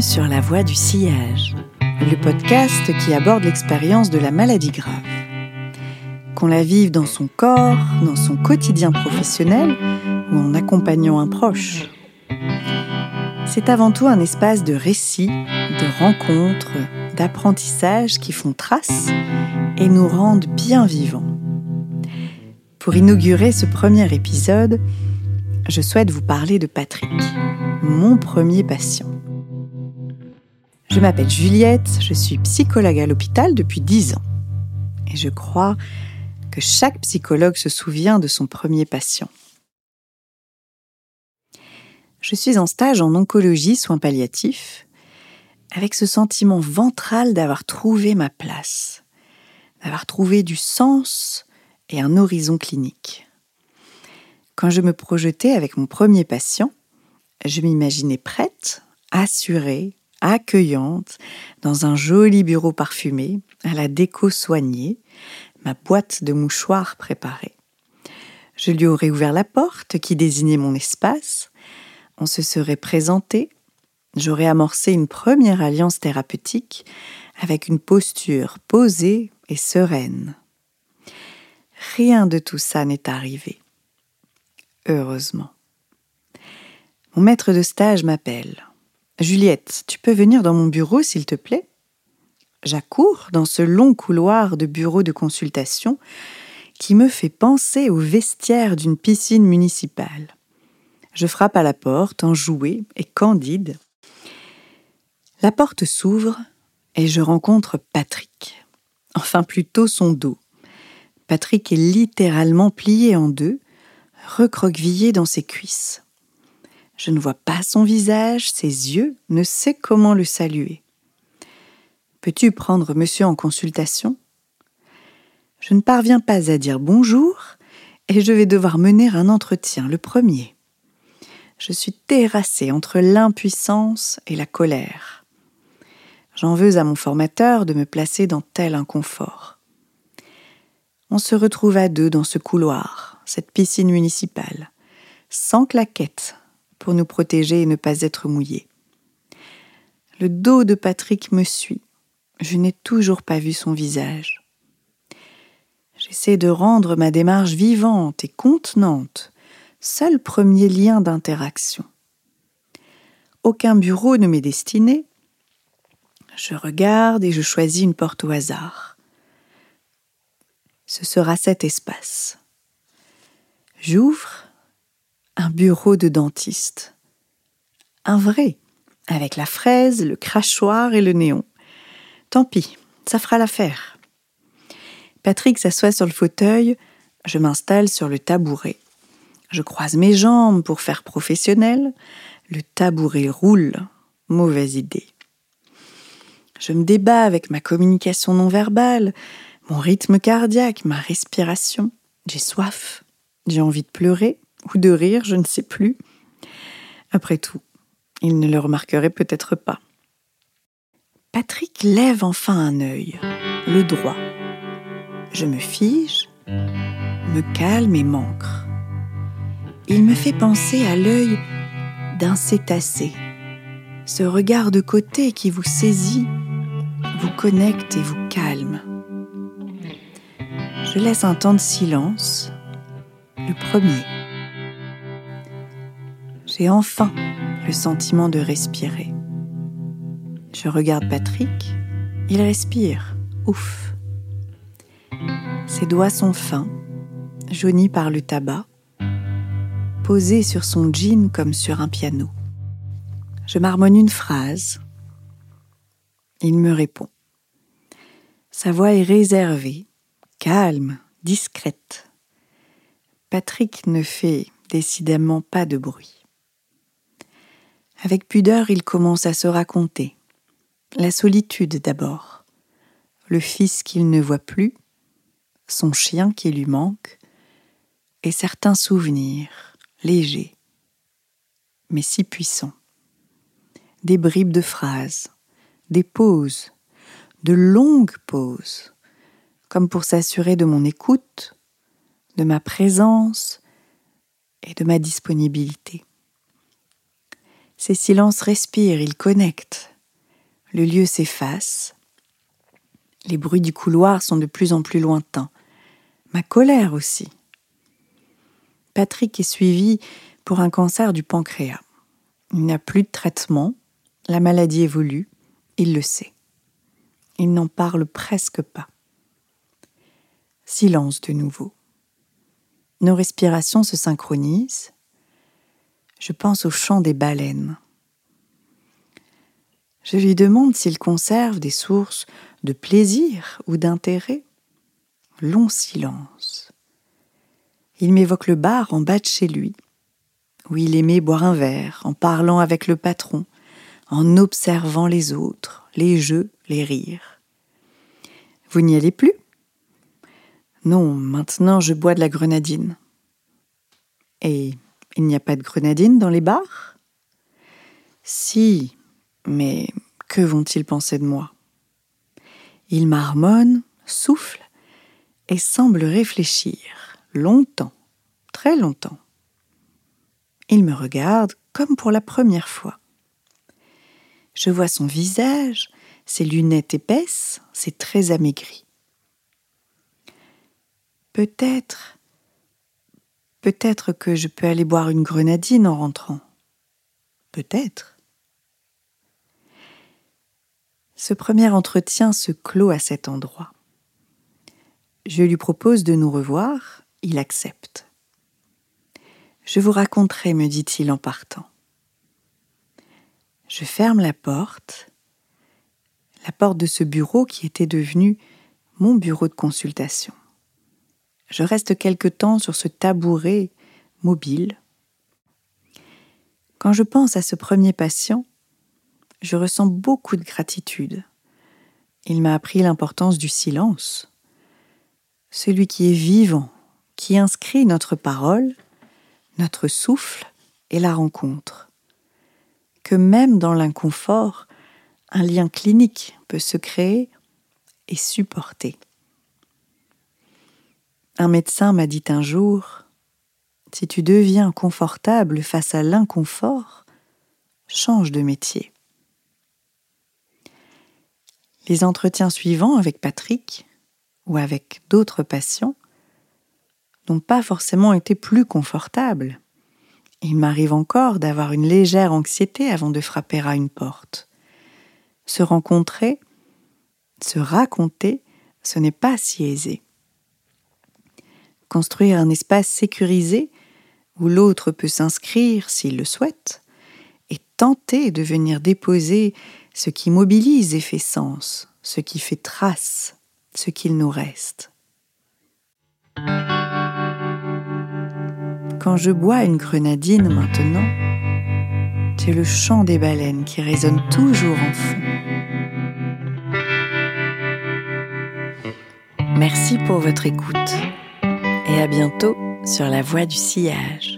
Sur La Voie du Sillage, le podcast qui aborde l'expérience de la maladie grave. Qu'on la vive dans son corps, dans son quotidien professionnel ou en accompagnant un proche. C'est avant tout un espace de récits, de rencontres, d'apprentissage qui font trace et nous rendent bien vivants. Pour inaugurer ce premier épisode, je souhaite vous parler de Patrick, mon premier patient. Je m'appelle Juliette, je suis psychologue à l'hôpital depuis 10 ans. Et je crois que chaque psychologue se souvient de son premier patient. Je suis en stage en oncologie soins palliatifs avec ce sentiment ventral d'avoir trouvé ma place, d'avoir trouvé du sens et un horizon clinique. Quand je me projetais avec mon premier patient, je m'imaginais prête, assurée, accueillante, dans un joli bureau parfumé, à la déco soignée, ma boîte de mouchoirs préparée. Je lui aurais ouvert la porte qui désignait mon espace, on se serait présenté, j'aurais amorcé une première alliance thérapeutique avec une posture posée et sereine. Rien de tout ça n'est arrivé heureusement. Mon maître de stage m'appelle. Juliette, tu peux venir dans mon bureau, s'il te plaît? J'accours dans ce long couloir de bureau de consultation qui me fait penser au vestiaire d'une piscine municipale. Je frappe à la porte, enjouée et candide. La porte s'ouvre et je rencontre Patrick. Enfin plutôt son dos. Patrick est littéralement plié en deux, recroquevillé dans ses cuisses. Je ne vois pas son visage, ses yeux, ne sais comment le saluer. Peux-tu prendre monsieur en consultation? Je ne parviens pas à dire bonjour et je vais devoir mener un entretien, le premier. Je suis terrassée entre l'impuissance et la colère. J'en veux à mon formateur de me placer dans tel inconfort. On se retrouve à deux dans ce couloir, cette piscine municipale, sans claquettes, pour nous protéger et ne pas être mouillés. Le dos de Patrick me suit. Je n'ai toujours pas vu son visage. J'essaie de rendre ma démarche vivante et contenante, seul premier lien d'interaction. Aucun bureau ne m'est destiné. Je regarde et je choisis une porte au hasard. Ce sera cet espace. J'ouvre un bureau de dentiste. Un vrai, avec la fraise, le crachoir et le néon. Tant pis, ça fera l'affaire. Patrick s'assoit sur le fauteuil, je m'installe sur le tabouret. Je croise mes jambes pour faire professionnel. Le tabouret roule. Mauvaise idée. Je me débat avec ma communication non verbale, mon rythme cardiaque, ma respiration. J'ai soif. J'ai envie de pleurer de rire, je ne sais plus. Après tout, il ne le remarquerait peut-être pas. Patrick lève enfin un œil, le droit. Je me fige, me calme et m'ancre. Il me fait penser à l'œil d'un cétacé, ce regard de côté qui vous saisit, vous connecte et vous calme. Je laisse un temps de silence le premier. J'ai enfin le sentiment de respirer. Je regarde Patrick, il respire, ouf. Ses doigts sont fins, jaunis par le tabac, posés sur son jean comme sur un piano. Je marmonne une phrase. Il me répond. Sa voix est réservée, calme, discrète. Patrick ne fait décidément pas de bruit. Avec pudeur, il commence à se raconter. La solitude d'abord, le fils qu'il ne voit plus, son chien qui lui manque, et certains souvenirs, légers, mais si puissants. Des bribes de phrases, des pauses, de longues pauses, comme pour s'assurer de mon écoute, de ma présence et de ma disponibilité. Ces silences respirent, ils connectent. Le lieu s'efface. Les bruits du couloir sont de plus en plus lointains. Ma colère aussi. Patrick est suivi pour un cancer du pancréas. Il n'a plus de traitement, la maladie évolue, il le sait. Il n'en parle presque pas. Silence de nouveau. Nos respirations se synchronisent. Je pense au chant des baleines. Je lui demande s'il conserve des sources de plaisir ou d'intérêt. Long silence. Il m'évoque le bar en bas de chez lui, où il aimait boire un verre en parlant avec le patron, en observant les autres, les jeux, les rires. Vous n'y allez plus? Non, maintenant je bois de la grenadine. Et il n'y a pas de grenadine dans les bars? Si, mais que vont-ils penser de moi? Il marmonne, souffle et semble réfléchir longtemps, très longtemps. Il me regarde comme pour la première fois. Je vois son visage, ses lunettes épaisses, ses traits amaigris. Peut-être, peut-être que je peux aller boire une grenadine en rentrant. Peut-être. Ce premier entretien se clôt à cet endroit. Je lui propose de nous revoir, il accepte. Je vous raconterai, me dit-il en partant. Je ferme la porte, la porte de ce bureau qui était devenu mon bureau de consultation. Je reste quelque temps sur ce tabouret mobile. Quand je pense à ce premier patient, je ressens beaucoup de gratitude. Il m'a appris l'importance du silence, celui qui est vivant, qui inscrit notre parole notre souffle et la rencontre. Que même dans l'inconfort, un lien clinique peut se créer et supporter. Un médecin m'a dit un jour, si tu deviens confortable face à l'inconfort, change de métier. Les entretiens suivants avec Patrick ou avec d'autres patients n'ont pas forcément été plus confortables. Il m'arrive encore d'avoir une légère anxiété avant de frapper à une porte. Se rencontrer, se raconter, ce n'est pas si aisé. Construire un espace sécurisé où l'autre peut s'inscrire s'il le souhaite, et tenter de venir déposer ce qui mobilise et fait sens, ce qui fait trace, ce qu'il nous reste. Quand je bois une grenadine maintenant, j'ai le chant des baleines qui résonne toujours en fond. Merci pour votre écoute et à bientôt sur la voie du sillage.